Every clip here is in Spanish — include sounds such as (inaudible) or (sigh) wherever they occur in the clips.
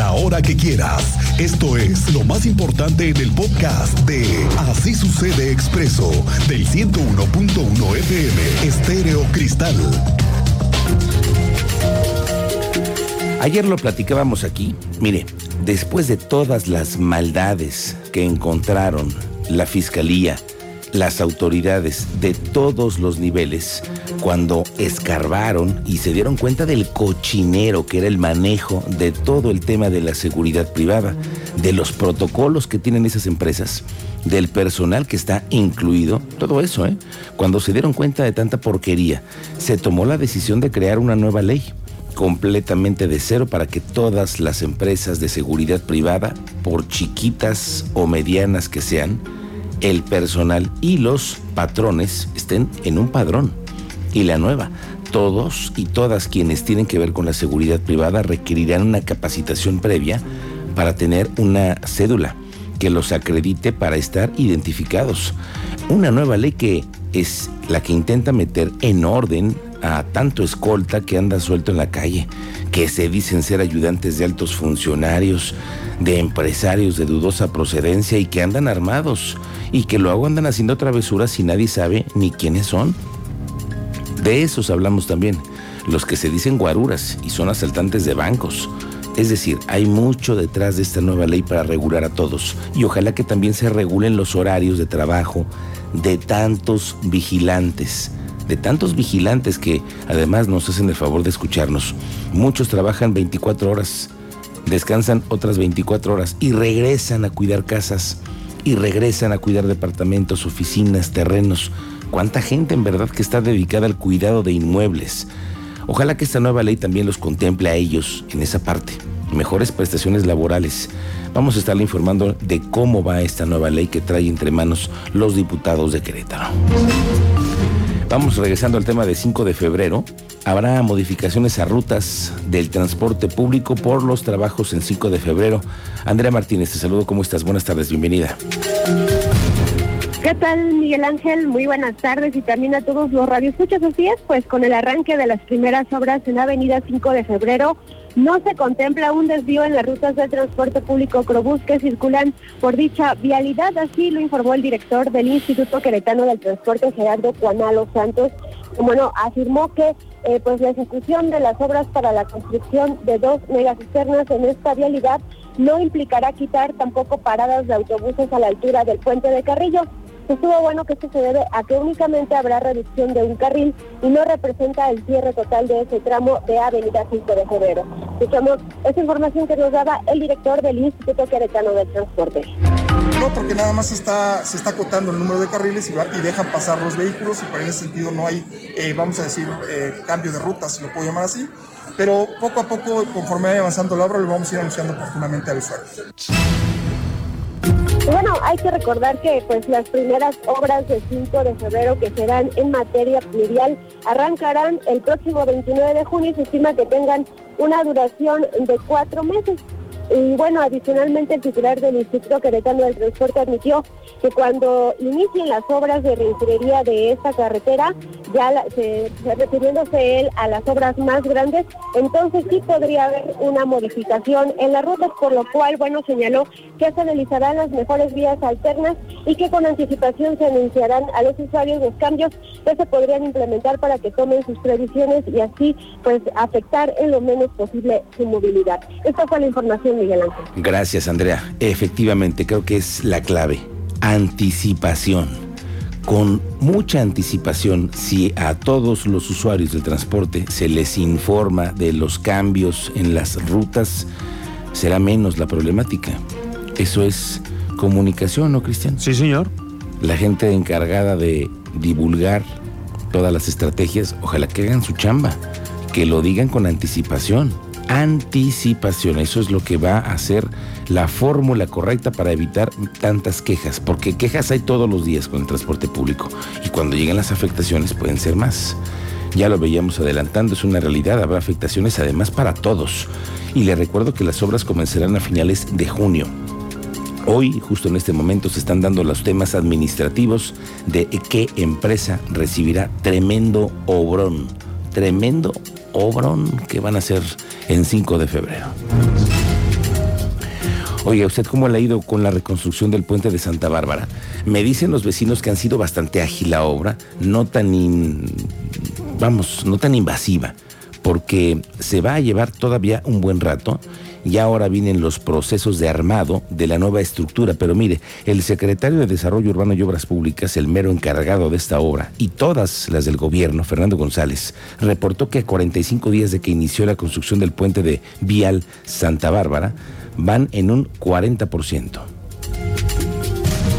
la hora que quieras. Esto es lo más importante en el podcast de Así sucede expreso del 101.1 FM Estéreo Cristal. Ayer lo platicábamos aquí. Mire, después de todas las maldades que encontraron la fiscalía, las autoridades de todos los niveles, cuando escarbaron y se dieron cuenta del cochinero que era el manejo de todo el tema de la seguridad privada, de los protocolos que tienen esas empresas, del personal que está incluido, todo eso, ¿eh? Cuando se dieron cuenta de tanta porquería, se tomó la decisión de crear una nueva ley completamente de cero para que todas las empresas de seguridad privada, por chiquitas o medianas que sean, el personal y los patrones estén en un padrón. Y la nueva, todos y todas quienes tienen que ver con la seguridad privada requerirán una capacitación previa para tener una cédula que los acredite para estar identificados. Una nueva ley que es la que intenta meter en orden a tanto escolta que anda suelto en la calle, que se dicen ser ayudantes de altos funcionarios, de empresarios de dudosa procedencia y que andan armados y que luego andan haciendo travesuras y nadie sabe ni quiénes son. De esos hablamos también, los que se dicen guaruras y son asaltantes de bancos. Es decir, hay mucho detrás de esta nueva ley para regular a todos y ojalá que también se regulen los horarios de trabajo de tantos vigilantes de tantos vigilantes que además nos hacen el favor de escucharnos. Muchos trabajan 24 horas, descansan otras 24 horas y regresan a cuidar casas y regresan a cuidar departamentos, oficinas, terrenos. ¿Cuánta gente en verdad que está dedicada al cuidado de inmuebles? Ojalá que esta nueva ley también los contemple a ellos en esa parte. Mejores prestaciones laborales. Vamos a estarle informando de cómo va esta nueva ley que trae entre manos los diputados de Querétaro. Vamos regresando al tema de 5 de febrero. Habrá modificaciones a rutas del transporte público por los trabajos en 5 de febrero. Andrea Martínez, te saludo. ¿Cómo estás? Buenas tardes, bienvenida. ¿Qué tal, Miguel Ángel? Muy buenas tardes y también a todos los radioescuchas. Así es, pues con el arranque de las primeras obras en Avenida 5 de Febrero, no se contempla un desvío en las rutas del transporte público Crobús que circulan por dicha vialidad, así lo informó el director del Instituto Queretano del Transporte, Gerardo Cuanalo Santos. Bueno, afirmó que eh, pues la ejecución de las obras para la construcción de dos megacisternas en esta vialidad no implicará quitar tampoco paradas de autobuses a la altura del puente de Carrillo. Estuvo bueno que esto se debe a que únicamente habrá reducción de un carril y no representa el cierre total de ese tramo de Avenida 5 de Febrero. Escuchamos esa información que nos daba el director del Instituto Queretano del Transporte. No, porque nada más está, se está acotando el número de carriles y, dejan pasar los vehículos y por ese sentido no hay, eh, vamos a decir, eh, cambio de ruta, si lo puedo llamar así. Pero poco a poco, conforme vaya avanzando la obra, lo vamos a ir anunciando oportunamente al usuario. Bueno, hay que recordar que pues las primeras obras de 5 de febrero que serán en materia pluvial arrancarán el próximo 29 de junio y se estima que tengan una duración de cuatro meses. Y bueno, adicionalmente el titular del Instituto Queretano del Transporte admitió que cuando inicien las obras de reingeniería de esta carretera, ya se, refiriéndose él a las obras más grandes, entonces sí podría haber una modificación en las rutas, por lo cual, bueno, señaló que se analizarán las mejores vías alternas y que con anticipación se anunciarán a los usuarios los cambios que se podrían implementar para que tomen sus previsiones y así pues afectar en lo menos posible su movilidad. Esta fue la información Gracias, Andrea. Efectivamente, creo que es la clave. Anticipación. Con mucha anticipación, si a todos los usuarios del transporte se les informa de los cambios en las rutas, será menos la problemática. Eso es comunicación, ¿no, Cristian? Sí, señor. La gente encargada de divulgar todas las estrategias, ojalá que hagan su chamba, que lo digan con anticipación anticipación. Eso es lo que va a ser la fórmula correcta para evitar tantas quejas, porque quejas hay todos los días con el transporte público y cuando llegan las afectaciones pueden ser más. Ya lo veíamos adelantando, es una realidad, habrá afectaciones además para todos. Y le recuerdo que las obras comenzarán a finales de junio. Hoy, justo en este momento, se están dando los temas administrativos de qué empresa recibirá tremendo obrón, tremendo obrón que van a hacer en 5 de febrero. Oye, ¿usted cómo le ha ido con la reconstrucción del puente de Santa Bárbara? Me dicen los vecinos que han sido bastante ágil la obra, no tan, vamos, no tan invasiva, porque se va a llevar todavía un buen rato y ahora vienen los procesos de armado de la nueva estructura. Pero mire, el secretario de Desarrollo Urbano y Obras Públicas, el mero encargado de esta obra, y todas las del gobierno, Fernando González, reportó que a 45 días de que inició la construcción del puente de Vial Santa Bárbara, van en un 40%.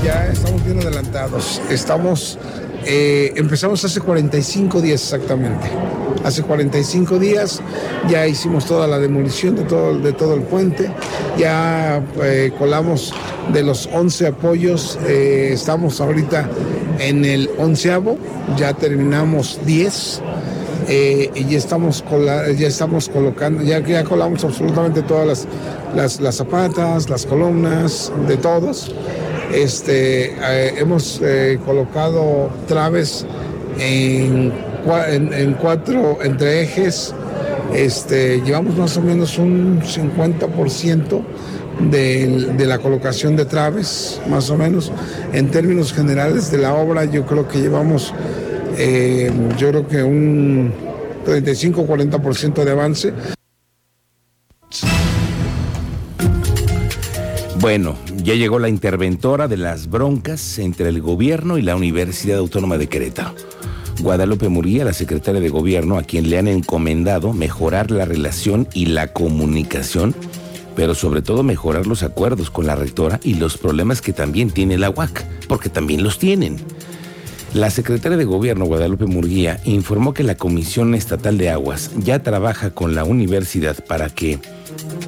Ya estamos bien adelantados. Estamos, eh, empezamos hace 45 días exactamente hace 45 días, ya hicimos toda la demolición de todo, de todo el puente, ya eh, colamos de los 11 apoyos, eh, estamos ahorita en el onceavo, ya terminamos 10. Eh, y ya estamos, ya estamos colocando, ya, ya colamos absolutamente todas las, las, zapatas, las columnas, de todos. Este, hemos colocado traves en en, cuatro, entre ejes, este, llevamos más o menos un 50% de, de, la colocación de traves, más o menos. En términos generales de la obra, yo creo que llevamos, eh, yo creo que un 35-40% de avance. Bueno, ya llegó la interventora de las broncas entre el gobierno y la Universidad Autónoma de Querétaro. Guadalupe Muría, la secretaria de Gobierno, a quien le han encomendado mejorar la relación y la comunicación, pero sobre todo mejorar los acuerdos con la rectora y los problemas que también tiene la UAC, porque también los tienen. La secretaria de Gobierno, Guadalupe Murguía, informó que la Comisión Estatal de Aguas ya trabaja con la universidad para que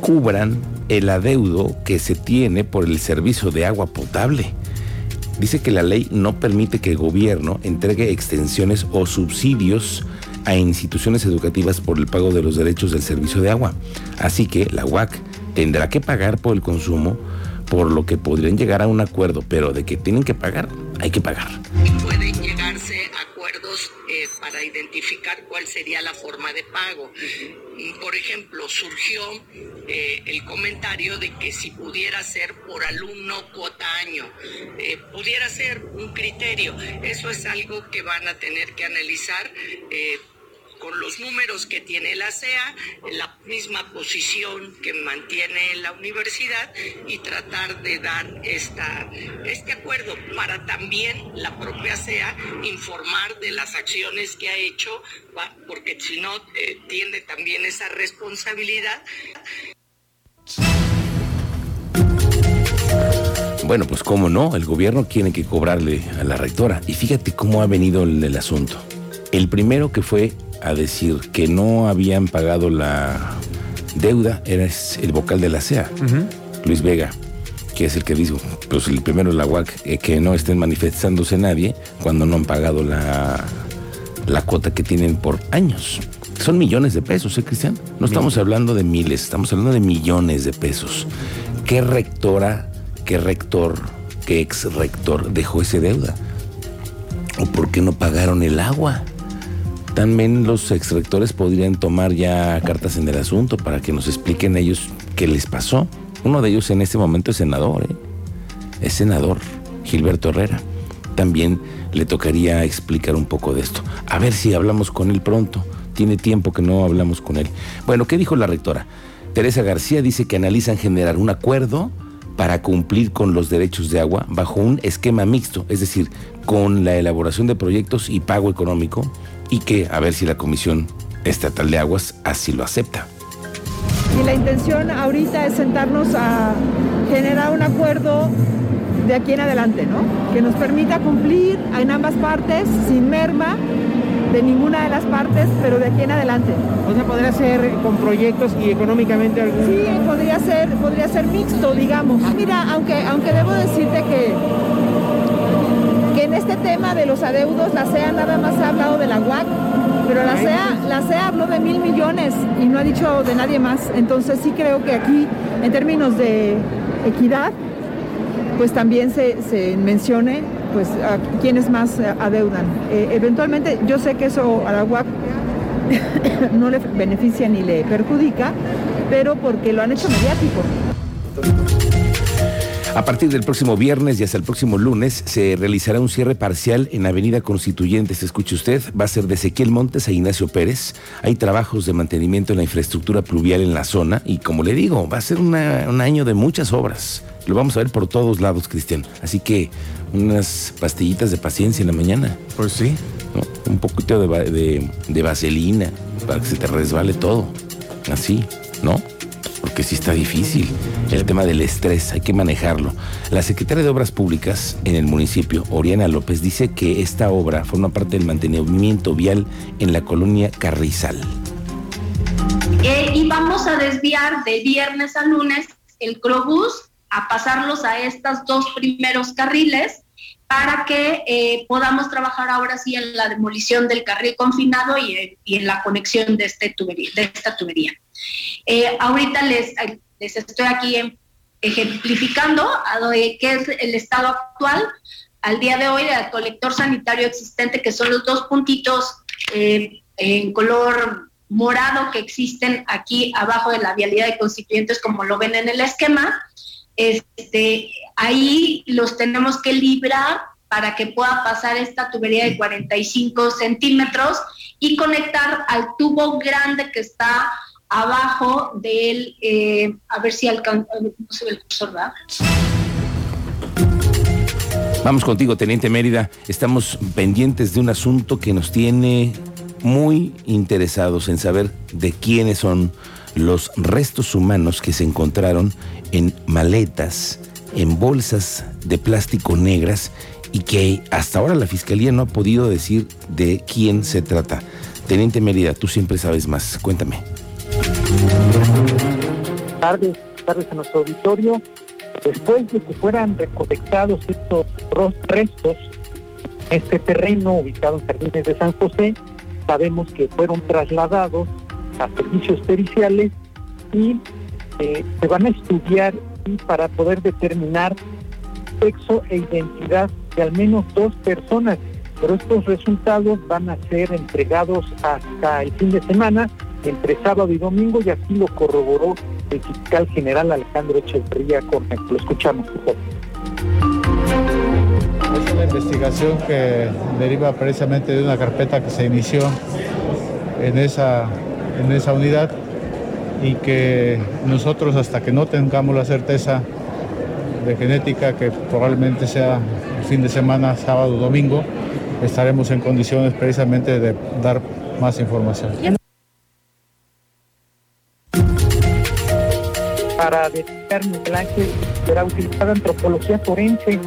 cubran el adeudo que se tiene por el servicio de agua potable dice que la ley no permite que el gobierno entregue extensiones o subsidios a instituciones educativas por el pago de los derechos del servicio de agua. Así que la UAC tendrá que pagar por el consumo, por lo que podrían llegar a un acuerdo, pero de que tienen que pagar, hay que pagar. Para identificar cuál sería la forma de pago. Por ejemplo, surgió eh, el comentario de que si pudiera ser por alumno cuota año, eh, pudiera ser un criterio. Eso es algo que van a tener que analizar. Eh, con los números que tiene la CEA, la misma posición que mantiene la universidad y tratar de dar esta, este acuerdo para también la propia CEA informar de las acciones que ha hecho, porque si no, eh, tiene también esa responsabilidad. Bueno, pues cómo no, el gobierno tiene que cobrarle a la rectora. Y fíjate cómo ha venido el asunto. El primero que fue a decir que no habían pagado la deuda era el vocal de la CEA, Luis Vega, que es el que dijo, pues el primero la UAC, eh, que no estén manifestándose nadie cuando no han pagado la, la cuota que tienen por años. Son millones de pesos, ¿eh, Cristian? No estamos hablando de miles, estamos hablando de millones de pesos. ¿Qué rectora, qué rector, qué ex rector dejó esa deuda? ¿O por qué no pagaron el agua? También los exrectores podrían tomar ya cartas en el asunto para que nos expliquen ellos qué les pasó. Uno de ellos en este momento es senador, ¿eh? es senador, Gilberto Herrera. También le tocaría explicar un poco de esto. A ver si hablamos con él pronto. Tiene tiempo que no hablamos con él. Bueno, ¿qué dijo la rectora? Teresa García dice que analizan generar un acuerdo para cumplir con los derechos de agua bajo un esquema mixto, es decir, con la elaboración de proyectos y pago económico y que a ver si la Comisión Estatal de Aguas así lo acepta. Y la intención ahorita es sentarnos a generar un acuerdo de aquí en adelante, ¿no? Que nos permita cumplir en ambas partes sin merma de ninguna de las partes, pero de aquí en adelante. O sea, podría ser con proyectos y económicamente algún... Sí, podría ser, podría ser mixto, digamos. Mira, aunque, aunque debo decirte que que en este tema de los adeudos la CEA nada más ha hablado de la UAC, pero la CEA, la CEA habló de mil millones y no ha dicho de nadie más. Entonces sí creo que aquí, en términos de equidad, pues también se, mencione pues a quienes más adeudan. Eh, eventualmente yo sé que eso a la UAC (coughs) no le beneficia ni le perjudica, pero porque lo han hecho mediático. A partir del próximo viernes y hasta el próximo lunes se realizará un cierre parcial en Avenida Constituyentes. Escuche usted, va a ser de Ezequiel Montes a Ignacio Pérez. Hay trabajos de mantenimiento en la infraestructura pluvial en la zona y como le digo, va a ser un año de muchas obras. Lo vamos a ver por todos lados, Cristian. Así que unas pastillitas de paciencia en la mañana. Pues sí. Un poquito de, de vaselina para que se te resbale todo. Así, ¿no? Porque sí está difícil. El tema del estrés, hay que manejarlo. La secretaria de Obras Públicas en el municipio, Oriana López, dice que esta obra forma parte del mantenimiento vial en la colonia Carrizal. Eh, y vamos a desviar de viernes a lunes el Crobús a pasarlos a estos dos primeros carriles para que eh, podamos trabajar ahora sí en la demolición del carril confinado y, en la conexión de, este tubería, de esta tubería. Eh, ahorita les, les estoy aquí ejemplificando a qué es el estado actual al día de hoy del colector sanitario existente, que son los dos puntitos eh, en color morado que existen aquí abajo de la vialidad de constituyentes, como lo ven en el esquema. Este, ahí los tenemos que librar para que pueda pasar esta tubería de 45 centímetros y conectar al tubo grande que está abajo del, eh, a ver si alcanza. Vamos contigo, Teniente Mérida. Estamos pendientes de un asunto que nos tiene muy interesados en saber de quiénes son los restos humanos que se encontraron en maletas, en bolsas de plástico negras y que hasta ahora la Fiscalía no ha podido decir de quién se trata. Teniente Mérida, tú siempre sabes más. Cuéntame. Tardes, tardes a nuestro auditorio. Después de que fueran recolectados estos restos, este terreno ubicado en Jardines de San José, sabemos que fueron trasladados a servicios periciales y eh, se van a estudiar y para poder determinar sexo e identidad de al menos dos personas, pero estos resultados van a ser entregados hasta el fin de semana entre sábado y domingo y así lo corroboró el fiscal general Alejandro Echeverría Cornejo. Lo escuchamos, por Es una investigación que deriva precisamente de una carpeta que se inició en esa, en esa unidad y que nosotros hasta que no tengamos la certeza de genética, que probablemente sea el fin de semana, sábado, domingo, estaremos en condiciones precisamente de dar más información. para detectar Ángel será utilizada antropología forense.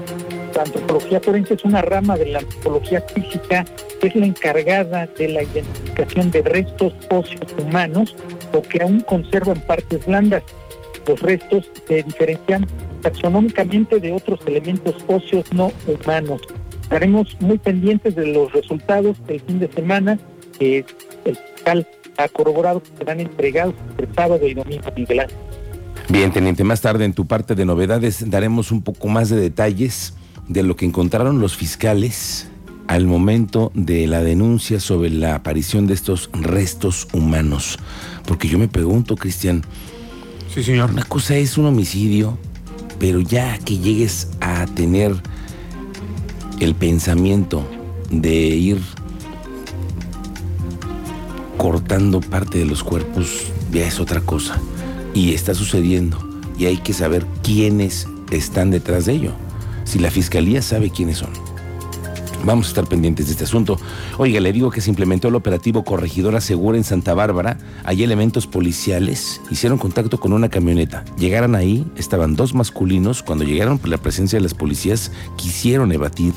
La antropología forense es una rama de la antropología física es la encargada de la identificación de restos óseos humanos o que aún conservan partes blandas. Los restos se diferencian taxonómicamente de otros elementos óseos no humanos. Estaremos muy pendientes de los resultados del fin de semana que el fiscal ha corroborado que serán entregados el sábado y domingo Miguel Ángel. Bien, teniente, más tarde en tu parte de novedades daremos un poco más de detalles de lo que encontraron los fiscales al momento de la denuncia sobre la aparición de estos restos humanos. Porque yo me pregunto, Cristian. Sí, señor. Una cosa es un homicidio, pero ya que llegues a tener el pensamiento de ir cortando parte de los cuerpos, ya es otra cosa y está sucediendo y hay que saber quiénes están detrás de ello. Si la fiscalía sabe quiénes son. Vamos a estar pendientes de este asunto. Oiga, le digo que se implementó el operativo Corregidora Segura en Santa Bárbara. Hay elementos policiales. Hicieron contacto con una camioneta. Llegaron ahí, estaban dos masculinos. Cuando llegaron por la presencia de las policías, quisieron evadir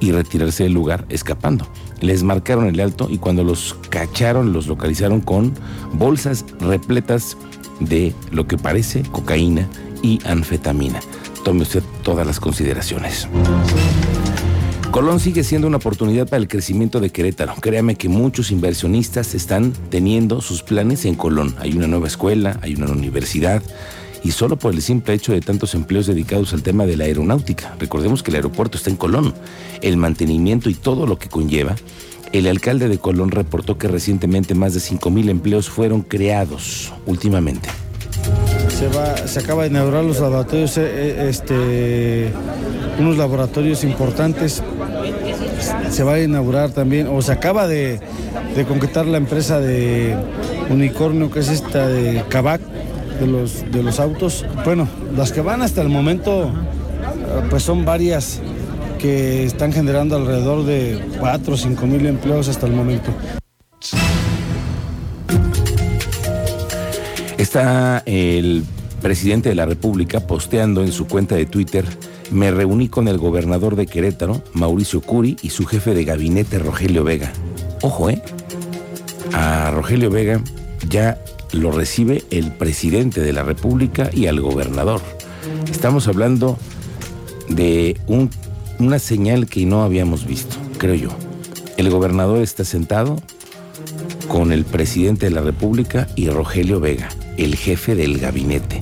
y retirarse del lugar, escapando. Les marcaron el alto y cuando los cacharon, los localizaron con bolsas repletas de lo que parece cocaína y anfetamina. Tome usted todas las consideraciones. Colón sigue siendo una oportunidad para el crecimiento de Querétaro. Créame que muchos inversionistas están teniendo sus planes en Colón. Hay una nueva escuela, hay una universidad y solo por el simple hecho de tantos empleos dedicados al tema de la aeronáutica. Recordemos que el aeropuerto está en Colón. El mantenimiento y todo lo que conlleva el alcalde de Colón reportó que recientemente más de 5 mil empleos fueron creados últimamente. Se, va, se acaba de inaugurar los laboratorios, eh, eh, este, unos laboratorios importantes. Se va a inaugurar también, o se acaba de, de concretar la empresa de Unicornio, que es esta de Cabac, de los, de los autos. Bueno, las que van hasta el momento, eh, pues son varias que están generando alrededor de 4 o 5 mil empleos hasta el momento. Está el presidente de la República posteando en su cuenta de Twitter, me reuní con el gobernador de Querétaro, Mauricio Curi, y su jefe de gabinete, Rogelio Vega. Ojo, ¿eh? A Rogelio Vega ya lo recibe el presidente de la República y al gobernador. Estamos hablando de un, una señal que no habíamos visto, creo yo. El gobernador está sentado con el presidente de la República y Rogelio Vega, el jefe del gabinete.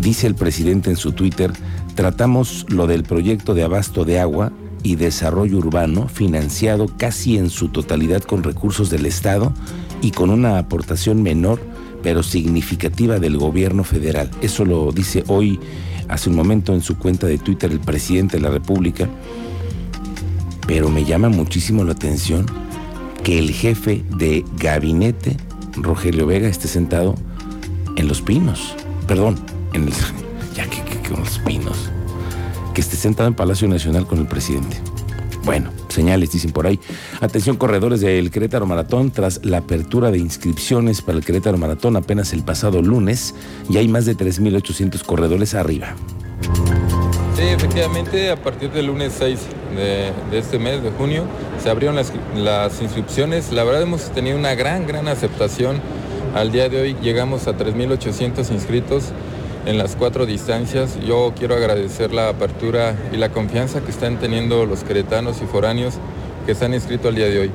Dice el presidente en su Twitter, tratamos lo del proyecto de abasto de agua y desarrollo urbano financiado casi en su totalidad con recursos del Estado y con una aportación menor pero significativa del gobierno federal. Eso lo dice hoy, hace un momento, en su cuenta de Twitter el presidente de la República. Pero me llama muchísimo la atención que el jefe de gabinete, Rogelio Vega, esté sentado en Los Pinos. Perdón, en el, (laughs) ya que, con Los Pinos. Que esté sentado en Palacio Nacional con el presidente. Bueno, señales dicen por ahí. Atención corredores del Querétaro Maratón, tras la apertura de inscripciones para el Querétaro Maratón apenas el pasado lunes, ya hay más de 3.800 corredores arriba. Sí, efectivamente, a partir del lunes 6 de, este mes, de junio, se abrieron las, inscripciones. La verdad hemos tenido una gran, gran aceptación. Al día de hoy llegamos a 3.800 inscritos en las cuatro distancias. Yo quiero agradecer la apertura y la confianza que están teniendo los queretanos y foráneos que se han inscrito al día de hoy.